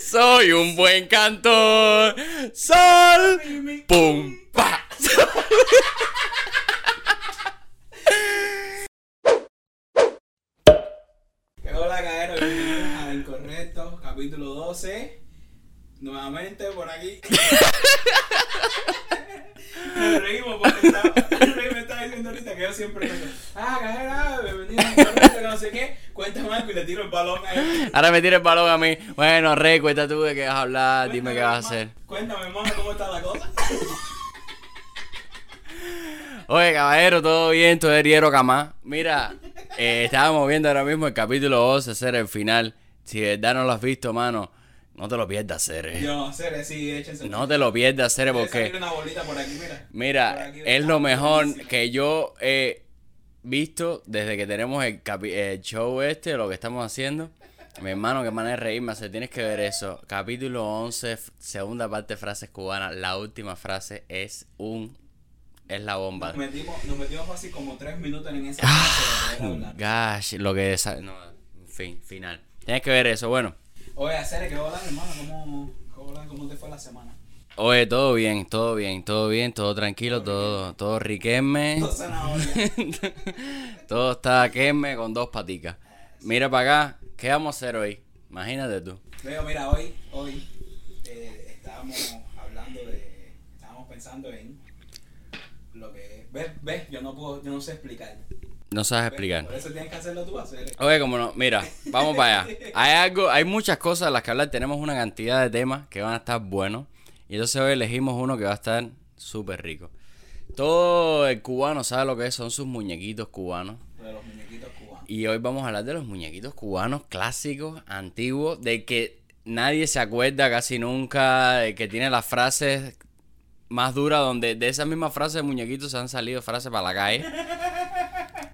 Soy un buen cantor. Sol. Pum. Pa. Hola, caero, bienvenidos a Incorrecto, capítulo 12. Nuevamente por aquí. Me reímos porque estaba, me estaba diciendo ahorita que yo siempre ah, caero, bienvenido a Incorrecto, que no sé qué. Cuéntame algo y le tiro el balón a él. Ahora me tira el balón a mí. Bueno, Rey, cuenta tú de qué vas a hablar. Dime qué vas a hacer. Cuéntame, mamá, cómo está la cosa. Oye, caballero, todo bien, todo heriero camá. Mira, eh, estábamos viendo ahora mismo el capítulo 12, hacer el final. Si de verdad no lo has visto, mano, no te lo pierdas, hacer. Yo, hacer sí, échense. No te lo pierdas, Debe porque, salir una bolita por aquí, mira. Por mira, aquí, es lo mejor que yo he visto desde que tenemos el, capi- el show este, lo que estamos haciendo. Mi hermano, qué manera de reírme, hacer, tienes que ver eso. Capítulo 11, f- segunda parte, frases cubanas. La última frase es un... Es la bomba. Nos metimos, nos metimos fácil como tres minutos en esa Ah. Gosh, lo que es. No, fin, final. Tienes que ver eso. Bueno, Oye, hacer que hola, hermano, ¿cómo, hola, ¿cómo te fue la semana? Oye, todo bien, todo bien, todo bien, todo tranquilo, todo, todo zanahorias. todo está quemme con dos paticas. Mira para acá, ¿qué vamos a hacer hoy? Imagínate tú. Veo, mira, hoy, hoy eh, estábamos hablando de, estábamos pensando en lo que, ves, ves, yo no puedo, yo no sé explicar. No sabes explicar. Por eso tienes que hacerlo tú, hacer. Oye, como no, mira, vamos para allá. Hay algo, hay muchas cosas de las que hablar. Tenemos una cantidad de temas que van a estar buenos. Y entonces hoy elegimos uno que va a estar súper rico. Todo el cubano sabe lo que es, son sus muñequitos cubanos. De los muñequitos cubanos. Y hoy vamos a hablar de los muñequitos cubanos clásicos, antiguos, de que nadie se acuerda casi nunca, de que tiene las frases más duras, donde de esas mismas frases de muñequitos se han salido frases para la calle.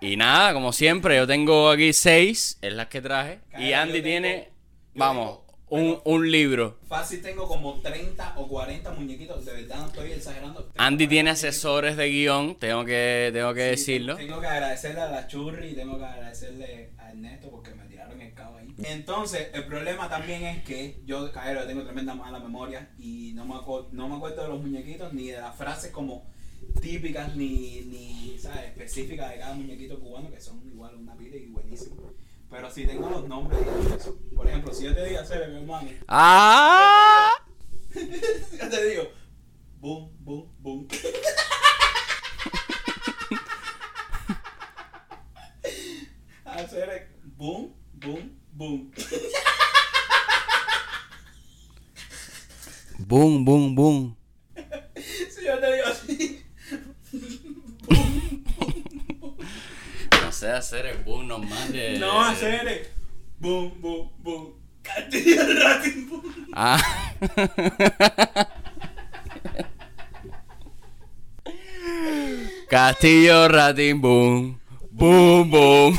Y nada, como siempre, yo tengo aquí seis, es las que traje. Y Andy tengo- tiene, vamos, un, un libro. Fácil tengo como 30 o 40 muñequitos, de verdad no estoy exagerando. Tengo Andy 40 tiene asesores de guion, tengo que, tengo que Sí, decirlo. Tengo que agradecerle a la Churri y tengo que agradecerle a Ernesto porque me tiraron el cabo ahí. Entonces, el problema también es que yo, caero, tengo tremenda mala memoria y no me, acu- no me acuerdo de los muñequitos ni de las frases como típicas ni, ni ¿sabes? específicas de cada muñequito cubano que son igual una pila y buenísimo. Pero sí tengo los nombres y todo eso. Por ejemplo, si yo te digo hacer mi hermano, ¡Ah! yo te digo, boom, boom, boom. hacer boom, boom, boom. Boom, boom, boom. Si yo te digo así, No sé hacer el boom normal de... no hacer boom, boom, boom. Castillo Rating, boom. Ah. Castillo Rating Boom. Boom, boom.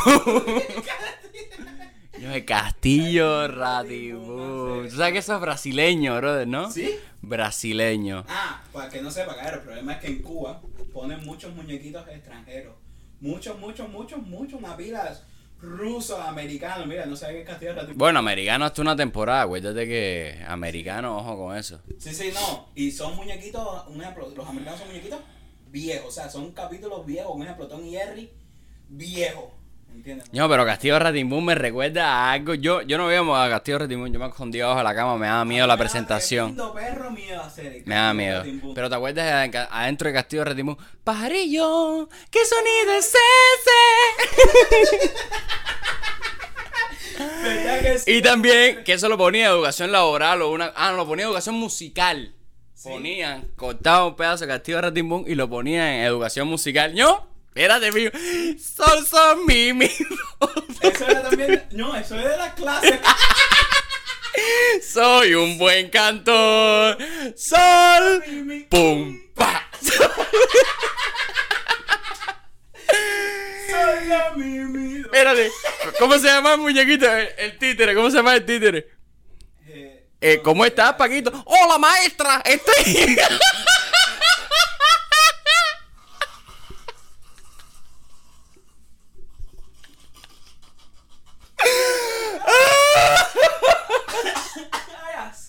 Yo de Castillo Rating Boom. Tú sabes que eso es brasileño, brother, ¿no? ¿Sí? Brasileño. Ah, para que no sepa, caer, el problema es que en Cuba ponen muchos muñequitos extranjeros. Muchos, muchos, muchos, muchos, una pila rusos, americanos. Mira, no sabía es Castillo de. Bueno, americano hasta una temporada. Acuérdate que americano, ojo con eso. Sí, sí, no. Y son muñequitos, un ejemplo, los americanos son muñequitos viejos. O sea, son capítulos viejos. Un ejemplo, Tom y Jerry, viejos. No, pero Castillo Rating Boom me recuerda a algo. Yo, yo no veíamos a Castillo Rating Boom. Yo me escondí abajo de la cama. Me daba miedo la Me da presentación. perro miedo hacer Me da Castillo miedo. Pero te acuerdas adentro de Castillo Retimón. Pajarillo, ¿qué sonido es ese? ¿Verdad que sí? y también, que eso lo ponía educación laboral o una. Ah, no, lo ponía educación musical. Sí. Ponían, cortaban un pedazo de Castillo de Ratimbún y lo ponían en educación musical. ¿No? Espérate, mío. Son, son mi, mi. Eso era también. No, eso es de las clases. Soy un buen cantor. Sol. Pum, pa. Soy la Mimi. Espérate, ¿cómo se llama el muñequito? El, el títere, ¿cómo se llama el títere? Eh, Eh, ¿Cómo estás, Paquito? ¡Hola, maestra! Estoy.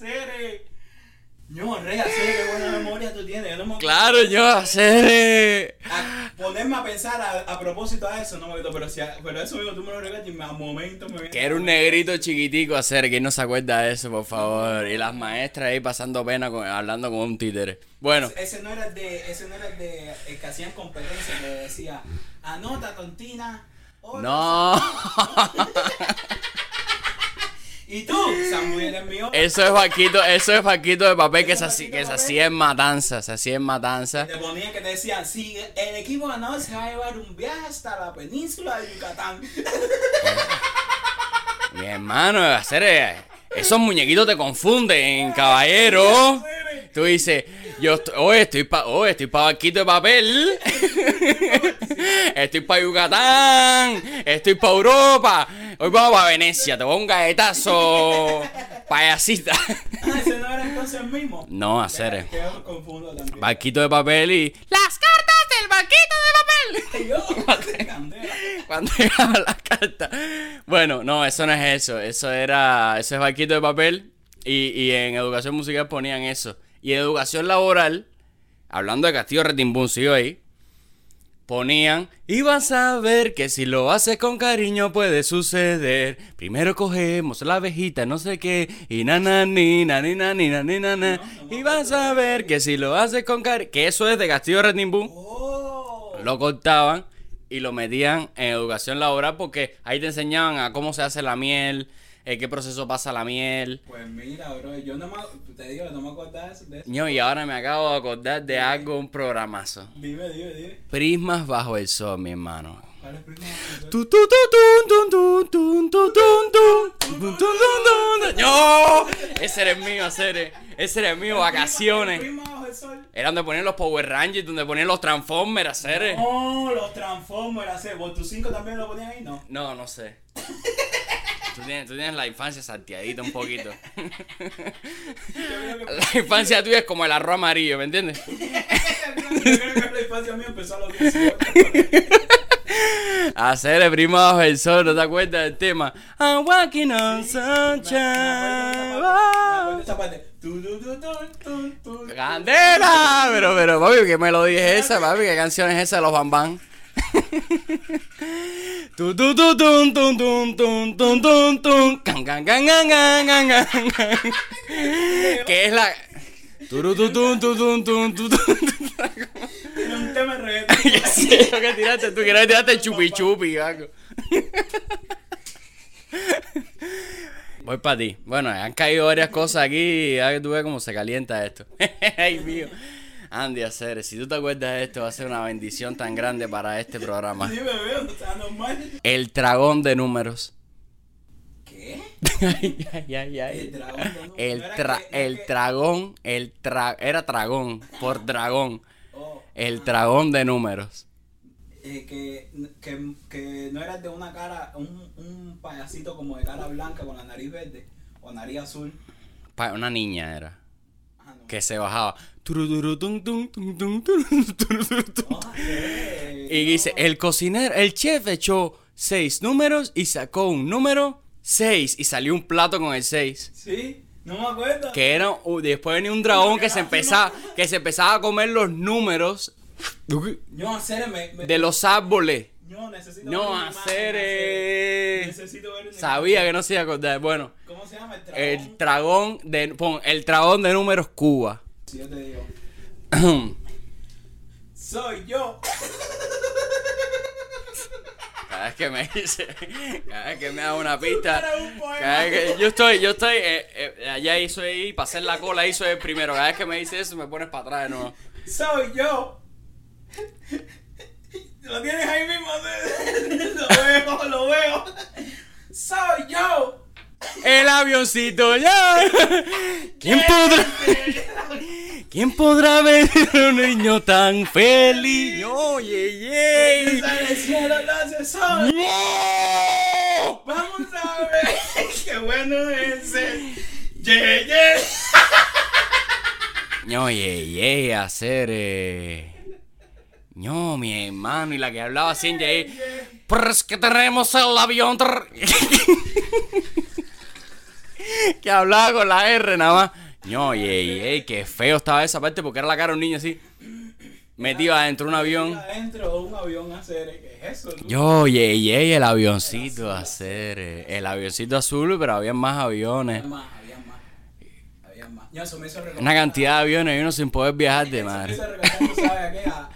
Cere. Eh. Ño, Rey Acere, qué buena memoria tú tienes. Claro, yo Acere. Eh. Ponerme a pensar a, propósito a eso, no me acuerdo, pero, si a, pero eso mismo tú me lo regalas y a momento me viene. Que era un negrito chiquitico Acere, ¿quién no se acuerda de eso, por favor? Y las maestras ahí pasando pena hablando con un títere. Bueno. Ese, no era el de, ese no era el de que hacían competencia, que decía, anota tontina. Oh, no. Y tú, Samuel es mío. Eso es vaquito, eso es vaquito de papel que se, hacía- que se hacía en matanza, se hacía en matanza. Te ponía que te decían, si el equipo ganador se va a llevar un viaje hasta la península de Yucatán. Mi hermano, hacer eh, esos muñequitos te confunden, caballero. Tú dices, yo estoy, oh, estoy pa, oh, estoy pa barquito de papel. Estoy para Yucatán, estoy para Europa. Hoy vamos para Venecia, te pongo un galletazo, payasita. Ah, ese no era entonces el mismo. No, hacer barquito de papel y las cartas del barquito de papel. Yo. Cuando llegaban las cartas. Bueno, no, eso no es eso. Eso era. Eso es barquito de papel. Y, y en educación musical ponían eso. Y en educación laboral, hablando de Castillo Retimbún, sigo ahí. Ponían, y vas a ver que si lo haces con cariño puede suceder. Primero cogemos la abejita, no sé qué, y na na ni na ni na ni na ni na na. Y vas a ver que si lo haces con cariño. Que eso es de Castillo Retimbún Oh. lo cortaban y lo metían en educación laboral porque ahí te enseñaban a cómo se hace la miel, eh, qué proceso pasa la miel. Pues mira, bro, yo no me, te digo, no me acordaba de eso. No, y ahora me acabo de acordar de algo, un programazo. Dime, dime, dime. Prismas bajo el sol, mi hermano. ¿Cuál es Prismas bajo el sol? ¡No! Ese era el mío, hacer Ese era el mío, vacaciones. Era donde ponían los Power Rangers, donde ponían los Transformers, hacer No, los Transformers, hacer ¿Vos tus 5 también lo ponían ahí, no? No, no sé. Tú tienes, tú tienes la infancia salteadita un poquito. La infancia tuya es como el arroz amarillo, ¿me entiendes? yo creo que la infancia mía empezó a los 18. Hacer el primo bajo el sol, ¿no te acuerdas del tema? I'm walking on sunshine. ¡Candela! Pero, pero, papi, ¿qué melodía es esa, papi? ¿Qué canción es esa de los bambán? que es la Tiene un tema lo que tiraste, tú quieres chupi chupi, algo. Voy para ti. Bueno, han caído varias cosas aquí. A ver, tú ves cómo se calienta esto. Ay, mío. Andy, hacer, si tú te acuerdas de esto, va a ser una bendición tan grande para este programa. Dime, veo, no está normal. El dragón de números. ¿Qué? ay, ay, ay, ay. El dragón de números. El, No tra- que- el que- dragón, el tra era dragón, por dragón. Oh, El dragón de números. eh, que, que, que no era de una cara, un, un payasito como de cara blanca con la nariz verde o nariz azul. Pa- Una niña era. Ah. Que se bajaba. Ah. Y dice, el cocinero, el chef echó seis números y sacó un número seis y salió un plato con el seis. Sí, no me acuerdo. Que era, uh, después venía un dragón que se empezaba, que se empezaba a comer los números de los árboles. No, necesito ver No imagen, hacer. Necesito ver Sabía que no se iba a acordar. Bueno. ¿Cómo se llama el dragón? el dragón de, pon, el dragón de números Cuba. Si yo te digo, soy yo. Cada vez que me dice, cada vez que me da una pista, cada vez que yo estoy, yo estoy, eh, eh, allá hizo ahí, para hacer la cola hizo el primero. Cada vez que me dice eso me pones para atrás de nuevo. Soy yo. Lo tienes ahí mismo. Lo veo, lo veo. Soy yo. El avioncito ya. ¿Quién podrá, quién podrá ver a un niño tan feliz? Oye, ye. Está en el cielo, nace sol. ¡No! Vamos a ver. Qué bueno es el. Ye, ye. No, ye, ye, hacer. Eh... No, mi hermano, y la que hablaba así en ye. Pero es que tenemos el avión. que hablaba con la R nada más. No, ye, ye, qué feo estaba esa parte porque era la cara de un niño así. Metido adentro de un avión. Adentro de un avión hacer. ¿Qué es eso? tú? Yo, ye, ye, el avioncito a hacer. El avioncito azul, pero había más aviones. Había más, había más. Había más. Ya, eso me hizo recordar. Una cantidad de aviones y uno sin poder viajar de Eso me madre. hizo recordar, ¿tú sabes a qué? A- a-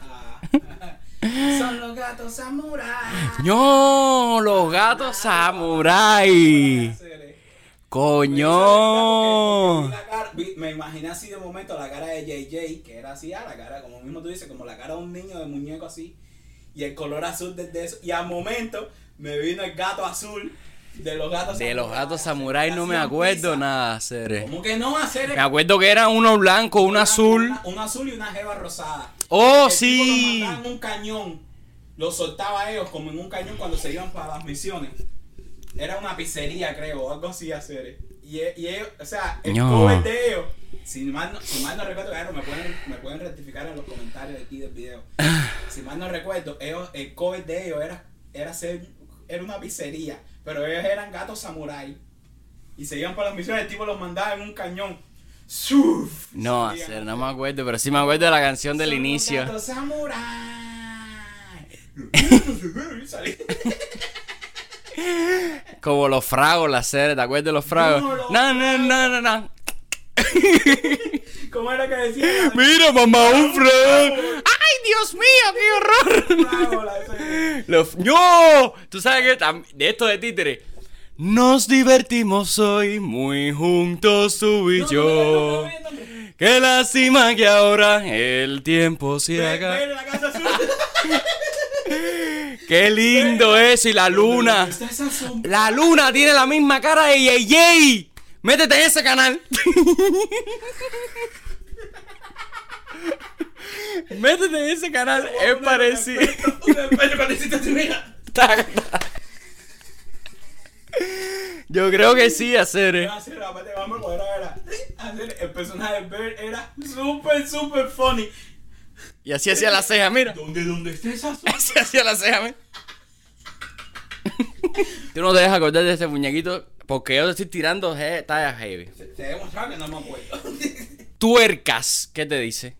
Son los gatos samurai. ¡No! Los gatos samurai. Hacer, eh. ¡Coño! Me imaginé así de momento la cara de JJ, que era así, a la cara, como mismo tú dices, como la cara de un niño de muñeco así, y el color azul desde eso. Y al momento me vino el gato azul de los gatos De los gatos no me acuerdo pizza. nada, hacer. ¿Cómo que no hacer Me acuerdo que era uno blanco, uno azul. Una, un azul y una jeva rosada. ¡Oh, El tipo sí! Lo mandaba en un cañón. Lo soltaba a ellos como en un cañón cuando se iban para las misiones. Era una pizzería, creo, o algo así hacer. Y, e- y ellos, o sea, el No. cover de ellos, si mal no, si mal no recuerdo, claro, me pueden, me pueden rectificar en los comentarios de aquí del video. si mal no recuerdo, ellos, el cover de ellos era, era ser, era una pizzería, pero ellos eran gatos samurai. Y se iban para las misiones, el tipo los mandaba en un cañón. ¡Suf! No, hacer, no me acuerdo, pero sí me acuerdo de la canción del Son inicio. gatos samurai. Salí- Como los fragos, la serie, ¿te acuerdas de los fragos? No, no, no, no, no. ¿Cómo era que decía? Mira, mamá, un frago. ¡Ay, Dios mío, qué horror! Los- ¡No! ¿Tú sabes? Tam- De esto de títere. Nos divertimos hoy muy juntos tú y yo. Qué lástima que ahora el tiempo se haga. Qué lindo eso y la luna. La luna tiene la misma cara de Yey. Métete en ese canal. Métete en ese canal. Es parecido. Yo creo que sí, hacer. eh. Vamos a el personaje de Bird era súper, súper funny. Y así hacía la ceja, mira. ¿Dónde, dónde está esa sombra? Así hacía la ceja, mira. Tú no te dejas acordar de ese muñequito porque yo te estoy tirando he- tallas heavy. He demostrado que no me acuerdo. Tuercas, ¿qué te dice?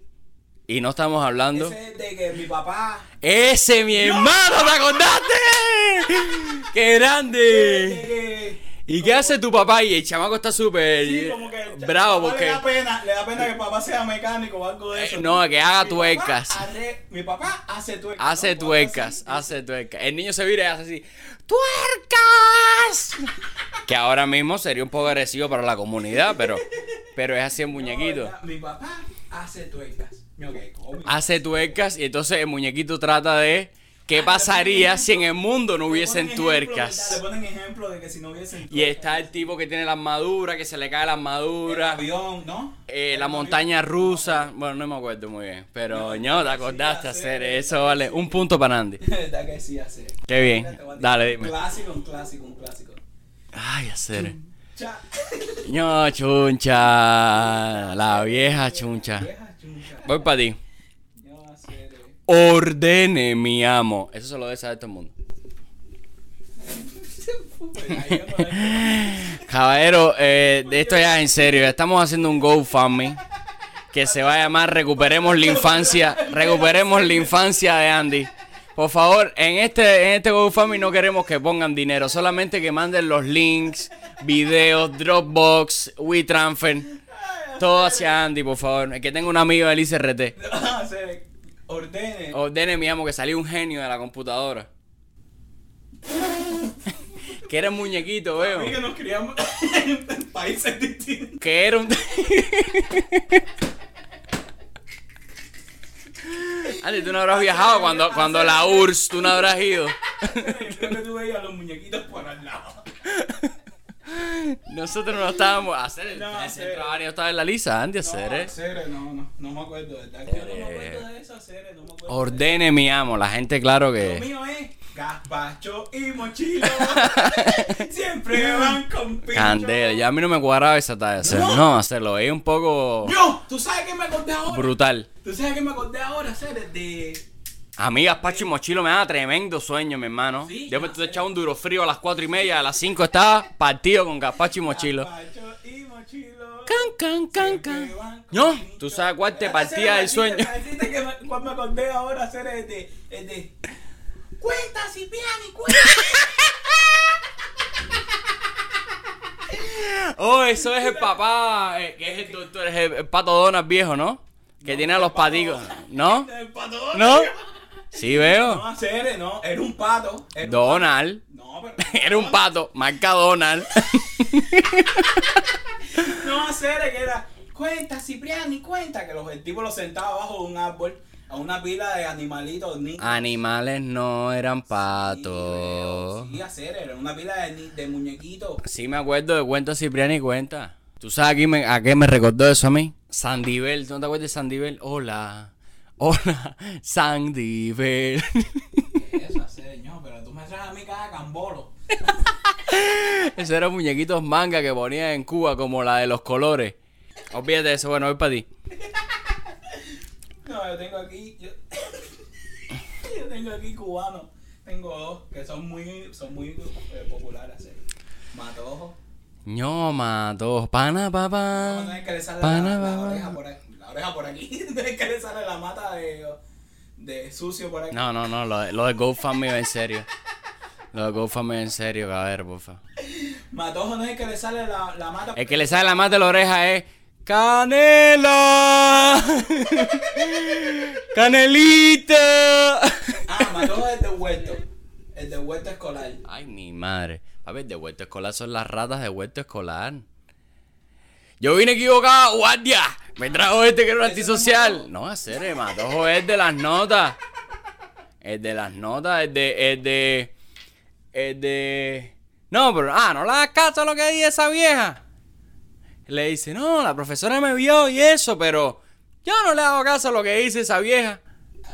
Y no estamos hablando. Ese es de que mi papá. Ese, mi hermano, ¿te acordaste? ¡Qué De grande! ¿Y qué hace tu papá? Y el chamaco está súper Sí, como que el bravo porque... Le da pena, le da pena que el papá sea mecánico o algo de Eh, eso. no, que haga Mi tuercas. papá arre- mi papá hace tuercas. Hace ¿no? tuercas, hace tuercas. El niño se vira y hace así, ¡tuercas! que ahora mismo sería un poco agresivo para la comunidad, pero, pero es así en muñequito. mi papá hace tuercas. Hace tuercas y entonces el muñequito trata de qué pasaría si en el mundo no hubiesen tuercas. ponen ejemplo de que si no hubiesen Y está el tipo que tiene la armadura, que se le cae la el armadura. avión, ¿no? Eh, El la montaña rusa, bueno, no me acuerdo muy bien, pero No, te acordaste hacer, hacer eh, eso, vale, un punto para Andy. verdad que sí hace. Qué bien. Dale, dime. Un clásico, un clásico, un clásico. Ay, hacer. Cha. No, chuncha, la vieja chuncha. Voy para ti. Ordene, mi amo. Eso se lo debe saber todo el mundo. Caballero, eh, de esto ya es en serio. Estamos haciendo un GoFundMe que se va a llamar Recuperemos la infancia. Recuperemos la infancia de Andy. Por favor, en este, en este GoFundMe no queremos que pongan dinero, solamente que manden los links, videos, Dropbox, WeTransfer, todo hacia Andy, por favor. El que tenga un amigo del ICRT. Vamos a hacer, ordene. Ordene, mi amo, que salió un genio de la computadora. que era un muñequito, A mí veo. que nos criamos en países distintos. Que era un. Andy, tú no habrás viajado cuando, cuando la URSS, tú no habrás ido. Creo que tú veías los muñequitos por al lado. Nosotros no estábamos hacer. No, el hacer. centro área estaba en la lisa, Andy, a hacer, No, eh. Cere, no, no, no me acuerdo, ¿verdad? Que yo no me acuerdo de eso, Cere, no me acuerdo. Ordene, mi amo. La gente, claro Lo que. mío es gazpacho y mochilo. Siempre van con pincho. Candela. Ya a mí no me cuadraba esa talla. hacer. No. No, hacerlo. Es un poco Yo, ¿tú sabes qué me acordé ahora? brutal. ¿Tú sabes qué me acordé ahora, Cere? De A mí Gaspacho y Mochilo me da tremendo sueño, mi hermano. Sí, Yo me estoy echando un duro frío a las cuatro y media, a las 5 estaba partido con Gaspacho y Mochilo. Pacho y mochilo. Can, can, can, can. No, tú sabes cuál te partía el sueño. me dijiste que me- cuál me acordé ahora hacer el de, el de cuenta Cipriani, cuenta. Oh, eso es el papá, eh, que es el doctor, es el, el pato Donald viejo, ¿no? Que tiene a los paticos, ¿no? El pato. ¿No? Sí No veo. hacer, no, era un pato. Era un Donald. No, pero. Era un pato, marca Donald. No hacer que era. Cuenta, Cipriani, cuenta. Que los, el tipo lo sentaba abajo de un árbol a una pila de animalitos. Ni, Animales no eran Sí, patos. Sí, hacer, era una pila de, muñequitos. Sí me acuerdo de Cuento Cipriani Cuenta. ¿Tú sabes a, quién me- a qué me recordó eso a mí? Sandivel, ¿tú no te acuerdas de Sandivel? Hola, hola. ¿Qué es eso, ño? Pero tú me traes a mí cada cambolo. Esos eran muñequitos manga que ponían en Cuba como la de los colores. Olvídate de eso, bueno, voy para ti. No, yo tengo aquí. Yo, yo tengo aquí cubanos. Tengo dos que son muy, son muy eh, populares. hacer. Matojo. ño mato, pana No, papá. no Pana, papá. Oreja por aquí. Es que le sale la mata de, de sucio por aquí. No, no, no, lo de, lo de GoFundMe en serio. Lo de GoFundMe en serio, cabrón, porfa. Matojo no es que le sale la, la mata. El que le sale la mata de la oreja es Canela. Canelita. Ah, Matojo es de huerto. El de huerto escolar. Ay, mi madre. A ver, de huerto escolar son las ratas de huerto escolar. Yo vine equivocado, guardia. Me trajo este que era un antisocial. No, hacer, el matojo es de las notas. Es de las notas, es de, es de, es de... No, pero, ah, no le das caso a lo que dice esa vieja. Le dice, no, la profesora me vio y eso, pero yo no le hago caso a lo que dice esa vieja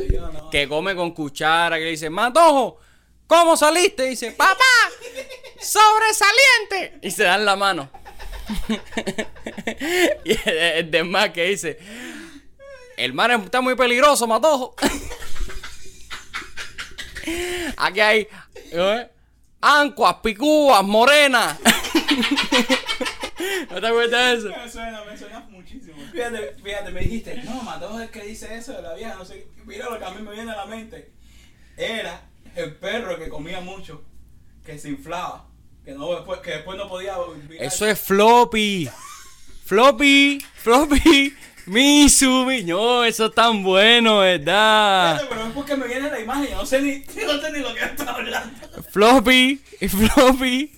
no. que come con cuchara, que le dice, Matojo, ¿cómo saliste? Y dice, papá, sobresaliente. Y se dan la mano. y el, el demás que dice, el mar está muy peligroso, Matojo. Aquí hay ¿eh? ancuas, picúas, morenas. ¿No te acuerdas de eso? Me suena, me suena muchísimo. Fíjate, fíjate, me dijiste, no, Matojo es que dice eso de la vieja, no sé. Mira lo que a mí me viene a la mente. Era el perro que comía mucho, que se inflaba, que, no, después, que después no podía vivir. Eso es floppy. Floppy, floppy, misu, miño, eso es tan bueno, ¿verdad? Fíjate, Pero es porque me viene la imagen, no sé ni, no sé ni lo que está hablando. Floppy, floppy.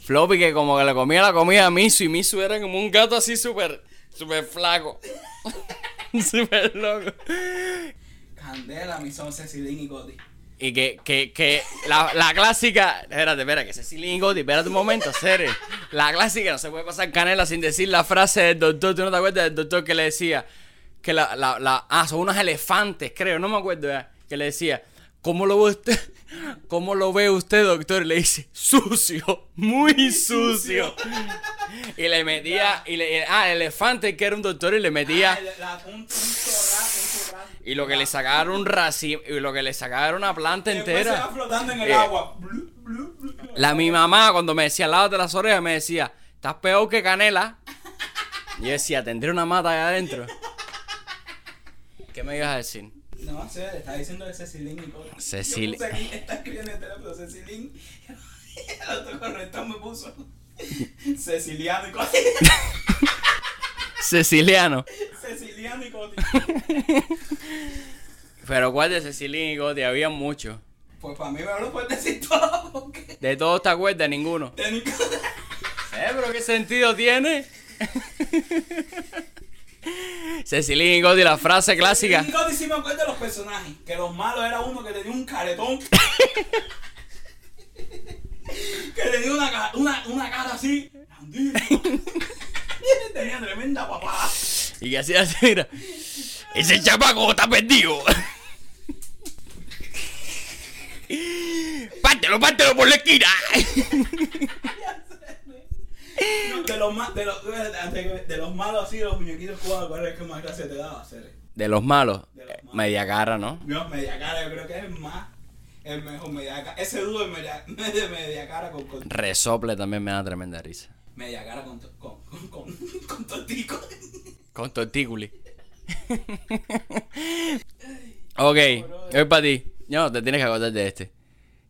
Floppy que como que le comía la comida a Misu y Misu era como un gato así súper, súper flaco. súper loco. Candela, mi son Cecilín y Goti. Y que, que, que la, la clásica. Espérate, espera, que Cecilia y Gotti, espérate un momento, Cere. La clásica, no se puede pasar canela sin decir la frase del doctor. ¿Tú no te acuerdas del doctor que le decía? Que la, la, la. Ah, son unos elefantes, creo, no me acuerdo ya. Que le decía, ¿cómo lo ve usted? ¿Cómo lo ve usted, doctor? Y le dice, sucio, muy sucio. Y le metía. Y le, ah, el elefante que era un doctor y le metía. Ah, la- un, un un Y lo que le sacaron racimo. Y lo que le sacaron una planta se entera. flotando en el Eh, agua. Blu, blu, blu. La mi mamá cuando me decía lávate las orejas me decía, estás peor que canela. Y yo decía, tendré una mata ahí adentro. ¿Qué me ibas a decir? No sé, le está diciendo de Cecilín y Goti. Cecil- Yo puse aquí, está escribiendo en el teléfono Cecilín. El autocorrector me puso Ceciliano y Goti. Ceciliano. Ceciliano y Goti. Pero ¿cuál de Cecilín y Gotti? Había muchos. Pues para mí me lo puedes decir todo porque De todos te acuerdas, ninguno. tenía ¿Eh? ¿Pero qué sentido tiene? Cecilín y Gotti, la frase clásica. Y Goti sí me acuerdo de los personajes. Que los malos era uno que tenía un caretón. que tenía una, una, una cara así. tenía tremenda papá. Y hacía así, mira. Ese chapaco está perdido. Pártelo, pártelo por la esquina. De los, de, los, de, los malos así, los muñequitos cubanos, ¿cuál es el que más gracia te daba hacer? De los malos, De los malos. media cara, ¿no? No, media cara, yo creo que es el más. El mejor media cara. Ese dúo de media, de media cara con, con Resople también me da tremenda risa. media cara con, con, con, con, con totico. Con tortículi. ok, voy para ti. No, te tienes que acordar de este.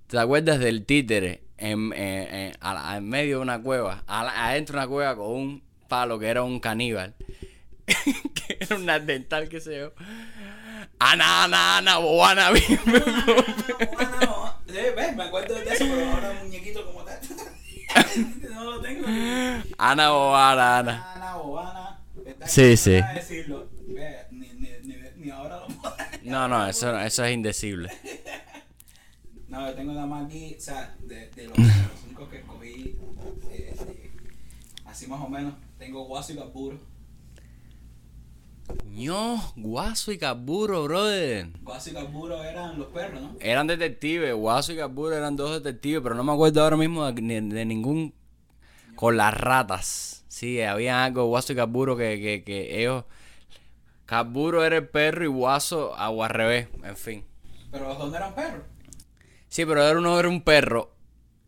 ¿Te acuerdas del títere en, en- en- a la- en medio de una cueva? A adentro de una cueva con un palo que era un caníbal. que era un dental, qué sé yo. Ana, ana, ana, boana, ves, me acuerdo de eso, pero ahora muñequito como tal. no lo tengo. Ana, boana, ana. Sí, No sí. voy a decirlo. Ve, Ni, ni, ni, ni ahora lo puedo. No, no, eso, eso es indecible. No, yo tengo nada más aquí, o sea, de, de los, los cinco que escogí, eh, eh, así más o menos, tengo Guaso y Capuro. No, guaso y caburo, brother. Guaso y Capuro eran los perros, ¿no? Eran detectives, Guaso y Capuro eran dos detectives, pero no me acuerdo ahora mismo de ningún con las ratas. Sí, había algo Guaso y Capuro que, que, que ellos Capuro era el perro y Guaso agua al revés, en fin. Pero los dos no eran perros. Sí, pero era uno era un perro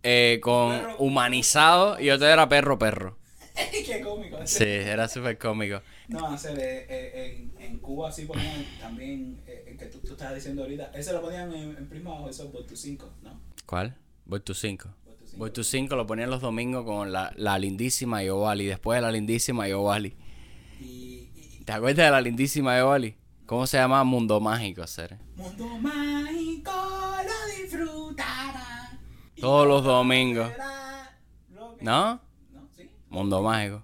eh, con Perro. humanizado y otro era perro perro. Qué cómico. Sí, era súper cómico. No, hacer eh, eh, en, en Cuba sí ponían también, el que tú, tú estabas diciendo ahorita, ese lo ponían en, en prima eso por tu 5, ¿no? ¿Cuál? Voy to 5. Voy to 5 lo ponían los domingos con la, la lindísima Yovali. Después de la lindísima Yovali. ¿Te acuerdas de la lindísima Yovali? ¿Cómo se llama? Mundo Mágico, hacer. Mundo mágico lo disfrutará. Todos los domingos. ¿No? ¿No? ¿Sí? Mundo Mágico.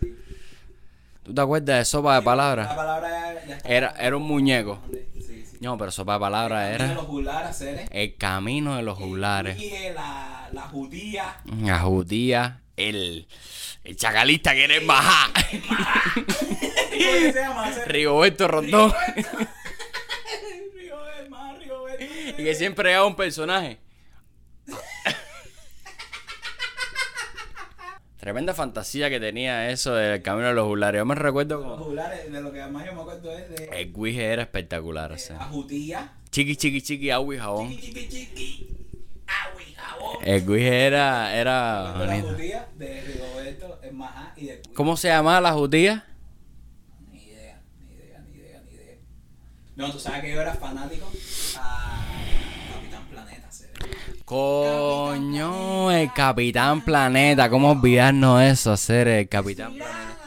Sí. ¿Tú te acuerdas de Sopa de La Palabras? palabra ya. Era, era un muñeco. Sí. No, pero Sopa de Palabras era los juglares, hacer, el camino de los juglares. Y la, la judía. La judía, el, el chacalista que eres bajar. ¿Cómo que se llama? Hacer- Rigoberto Rondón. Y que siempre era un personaje. Tremenda fantasía que tenía eso del camino de los juglares. Yo me recuerdo Los como. juglares, de lo que más yo me acuerdo es de El guije era espectacular. o eh, sea. la judía. Chiqui, chiqui, chiqui, agua y jabón. Chiqui, chiqui, chiqui. El guije era. era de la judía de Rigoberto, es Majá y de. ¿Cómo se llamaba la judía? Ni idea, ni idea, ni idea, ni idea. No, tú sabes que yo era fanático a Capitán Planeta, ¿sí? Coño, el Capitán Planeta. ¿Cómo olvidarnos eso? Hacer el Capitán Planeta.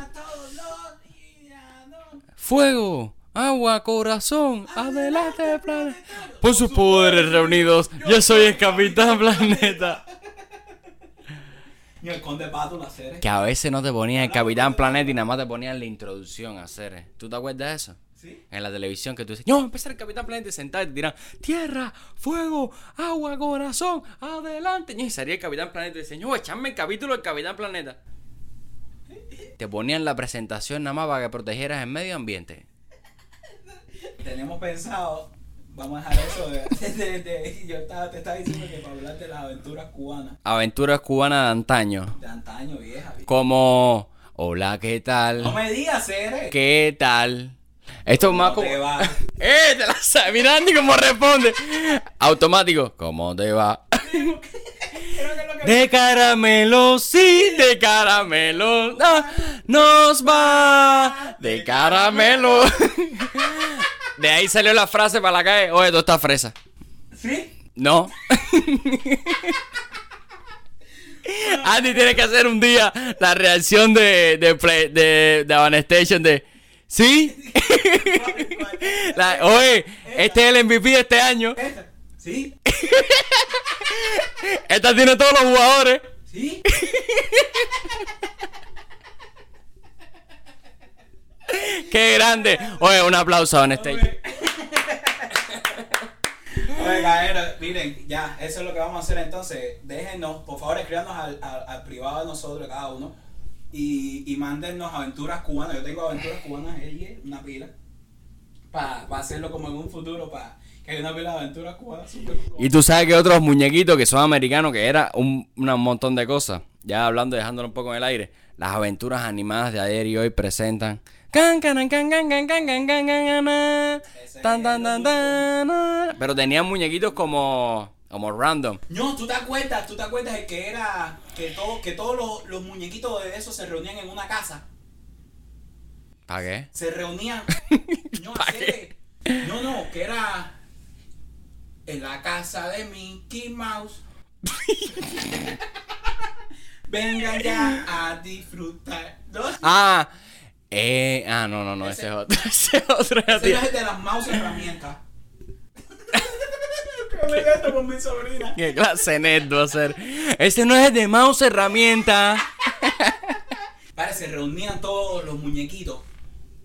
Fuego, agua, corazón, adelante planeta. Por sus poderes reunidos, yo soy el Capitán Planeta. Y el Conde Pato, la serie. Que a veces no te ponían el Capitán Planeta y nada más te ponían la introducción a hacer. ¿Tú te acuerdas de eso? ¿Sí? En la televisión que tú dices, no, empezar el Capitán Planeta y sentarte y te dirán, tierra, fuego, agua, corazón, adelante. Y salía el Capitán Planeta y dice, no, echame el capítulo del Capitán Planeta. Te ponían la presentación nada más para que protegieras el medio ambiente. Tenemos pensado, vamos a dejar eso de, de- de- yo estaba, te estaba diciendo que para hablar de las aventuras cubanas, Aventuras cubanas de antaño. de antaño vieja. vieja. Como, hola, ¿qué tal? No me digas, Cere. ¿Qué tal? Esto es más ¿Cómo como... te va? ¡Eh! Te la sabes. Mira Andy cómo responde. Automático. ¿Cómo te va? De caramelo, sí, de caramelo. no, nos va. De caramelo. De ahí salió la frase para la calle. Oye, tú estás fresa. ¿Sí? No. Andy tiene que hacer un día la reacción de, de, play- de, de Van Station de. ¿Sí? La- oye, este es el MVP de este año. Esta. ¿Sí? Esta tiene todos los jugadores. ¿Sí? ¡Qué grande! Oye, un aplauso a Van Station. Oiga, era, miren, ya, eso es lo que vamos a hacer entonces. Déjenos, por favor, escríbanos al, al, al privado de nosotros, cada uno, y, y mándennos aventuras cubanas. Yo tengo aventuras cubanas, ella, una pila, para hacerlo como en un futuro, para que haya una pila de aventuras cubanas Y tú sabes que otros muñequitos que son americanos, que era un, un montón de cosas, ya hablando, dejándolo un poco en el aire, Las aventuras animadas de ayer y hoy presentan. Can, can, can, can, can, can, can, can, can, can, Ese tan, tan, es tan, lo tan, tan. Pero tenían muñequitos como. como random. No, ¿tú te acuerdas? ¿Tú te acuerdas de que era que todo, que todos los, los muñequitos de eso se reunían en una casa? ¿Para qué? Se reunían. No, ¿Pa' así que- no, no, que era en la casa de Mickey Mouse. Vengan ya a disfrutar. ¿No? Ah, eh, ah, no, no, no, ese, Ese- es otro. Ese es otro. Ese no es el de las mouse herramientas. con mi sobrina. ¿Qué clase nerd va a ser? Ese no es el de mouse herramienta. Vale, se reunían todos los muñequitos.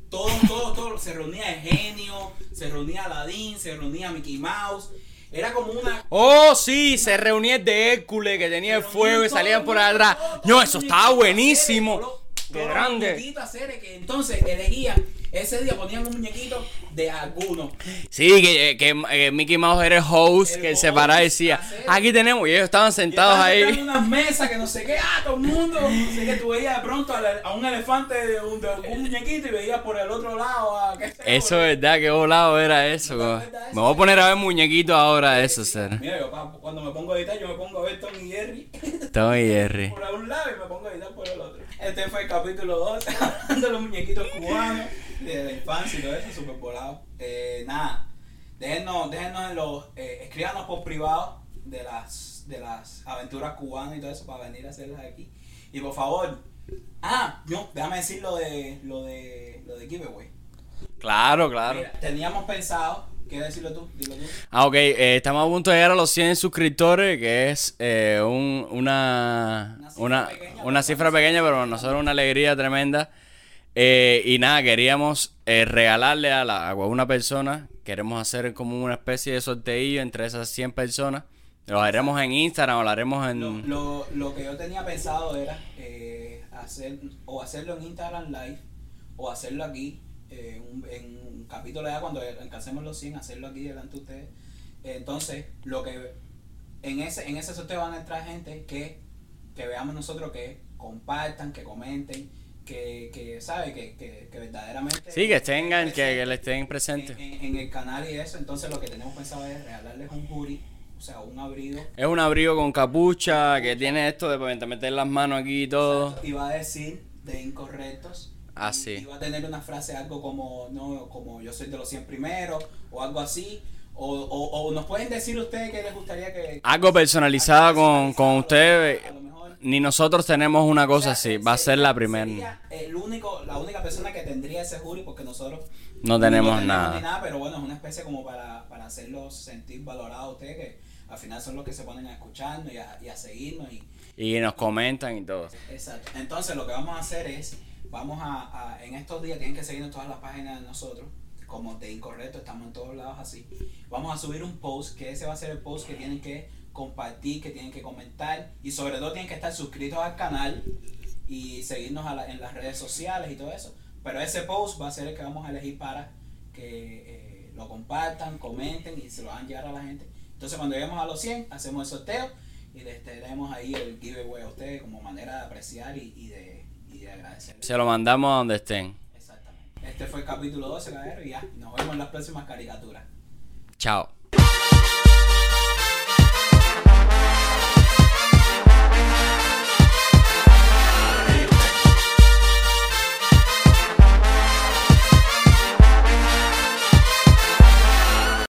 Todos, todos, todos. Se reunía el genio, se reunía Aladdin, se reunía Mickey Mouse. Era como una. Oh, sí, se reunía el de Hércules que tenía el fuego y salían por atrás. No, eso estaba buenísimo. Qué grande. serie que entonces elegían. Ese día ponían un muñequito de alguno. Sí, que, que, que Mickey Mouse era el host El que se host, paraba y decía, aquí tenemos, y ellos estaban Y sentados estaban ahí. En unas mesas que no sé qué, ah, todo el mundo. No sé qué, tú veías de pronto a, la- a un elefante de un, de un muñequito y veías por el otro lado a. qué Eso es verdad, qué volado era eso. ¿No de eso? Me voy a poner a ver muñequitos ahora eso, ser. Mira, yo cuando me pongo a editar, yo me pongo a ver Tom y Jerry Tom y Jerry. por un lado y me pongo a editar por el otro. Este fue el capítulo 2, hablando de los muñequitos cubanos, de la infancia y todo eso, súper volado. Eh, nada, déjenos, déjenos en los, eh, escríbanos por privado de las, de las aventuras cubanas y todo eso para venir a hacerlas aquí. Y por favor, ah, no, déjame decir lo de, lo de, lo de giveaway. Claro, claro. Mira, teníamos pensado, ¿quieres decirlo tú? Dilo tú. Ah, ok, eh, estamos a punto de llegar a los 100 suscriptores, que es eh, un- una, Una cifra una, pequeña, una pero cifra para pequeña, pero nosotros una alegría tremenda. Eh, y nada, queríamos eh, regalarle a, la, a una persona, queremos hacer como una especie de sorteillo entre esas 100 personas. Lo haremos en Instagram o lo haremos en... Lo, lo, lo que yo tenía pensado era eh, hacer o hacerlo en Instagram Live o hacerlo aquí en un capítulo ya cuando alcancemos los 100 hacerlo aquí delante de ustedes entonces lo que en ese en ese sorteo van a entrar gente que, que veamos nosotros que compartan que comenten que, que sabe que, que, que verdaderamente Sí, que tengan, que, que le estén presentes. en, en- en el canal y eso entonces lo que tenemos pensado es regalarles un hoodie o sea un abrigo Es un abrigo con capucha que tiene esto de meter las manos aquí y todo. Y va a decir de incorrectos. Ah, sí. A tener una frase, algo como, no, como yo soy de los 100 primeros, o algo así. O, o, o nos pueden decir ustedes que les gustaría que... Algo personalizado con, con algo ustedes. personalizado. Ni nosotros tenemos una cosa O sea, así. Va a ser sería- la primera. sería el único, la única persona que tendría ese jury porque nosotros No tenemos ni nada. nada. Pero bueno, es una especie como para, para hacerlos sentir valorados a ustedes, que al final son los que se ponen a escucharnos y a, y a seguirnos. Y, Y nos comentan y todo. Exacto. Entonces lo que vamos a hacer es, vamos a, en estos días tienen que seguirnos todas las páginas de nosotros, como de Incorrecto, estamos en todos lados así. Vamos a subir un post, que ese va a ser el post que tienen que compartir, que tienen que comentar y sobre todo tienen que estar suscritos al canal y seguirnos en las redes sociales y todo eso. Pero ese post va a ser el que vamos a elegir para que eh, lo compartan, comenten y se lo hagan llegar a la gente. Entonces cuando lleguemos a los 100, hacemos el sorteo y les tenemos ahí el giveaway a ustedes como manera de apreciar y, y de, y de agradecer. Se lo mandamos a donde estén. Exactamente. Este fue el capítulo 12, caballero, y ya. Nos vemos en las próximas caricaturas. Chao.